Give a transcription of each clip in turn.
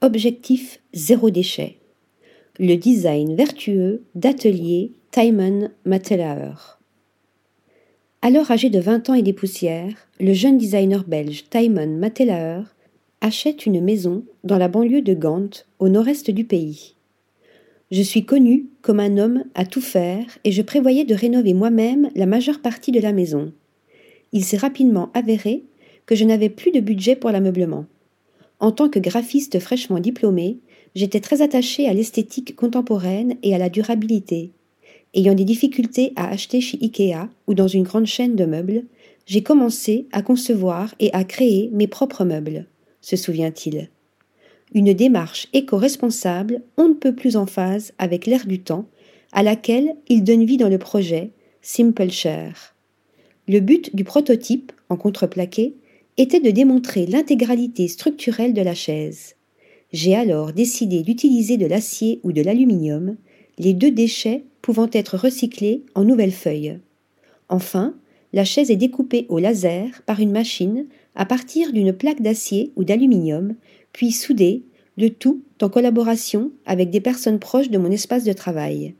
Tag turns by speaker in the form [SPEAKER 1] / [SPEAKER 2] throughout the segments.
[SPEAKER 1] Objectif zéro déchet. Le design vertueux d'atelier Timon Matelaer. Alors âgé de 20 ans et des poussières, le jeune designer belge Timon Matelaer achète une maison dans la banlieue de Gand, au nord-est du pays. Je suis connu comme un homme à tout faire et je prévoyais de rénover moi-même la majeure partie de la maison. Il s'est rapidement avéré que je n'avais plus de budget pour l'ameublement. En tant que graphiste fraîchement diplômé, j'étais très attaché à l'esthétique contemporaine et à la durabilité. Ayant des difficultés à acheter chez Ikea ou dans une grande chaîne de meubles, j'ai commencé à concevoir et à créer mes propres meubles, se souvient-il. Une démarche éco-responsable on ne peut plus en phase avec l'ère du temps, à laquelle il donne vie dans le projet Simple Share. Le but du prototype, en contreplaqué, était de démontrer l'intégralité structurelle de la chaise. J'ai alors décidé d'utiliser de l'acier ou de l'aluminium, les deux déchets pouvant être recyclés en nouvelles feuilles. Enfin, la chaise est découpée au laser par une machine à partir d'une plaque d'acier ou d'aluminium, puis soudée, le tout en collaboration avec des personnes proches de mon espace de travail.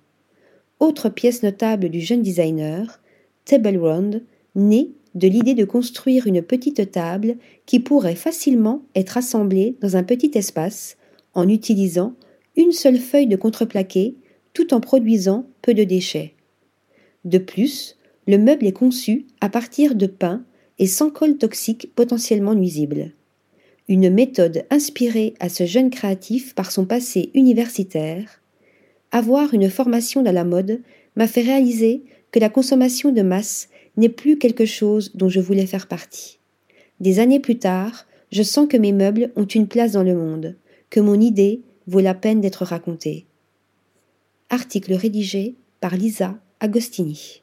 [SPEAKER 1] Autre pièce notable du jeune designer, Table Round, né de l'idée de construire une petite table qui pourrait facilement être assemblée dans un petit espace en utilisant une seule feuille de contreplaqué tout en produisant peu de déchets. De plus, le meuble est conçu à partir de pain et sans colle toxique potentiellement nuisible. Une méthode inspirée à ce jeune créatif par son passé universitaire. Avoir une formation dans la mode m'a fait réaliser que la consommation de masse n'est plus quelque chose dont je voulais faire partie. Des années plus tard, je sens que mes meubles ont une place dans le monde, que mon idée vaut la peine d'être racontée. Article rédigé par Lisa Agostini.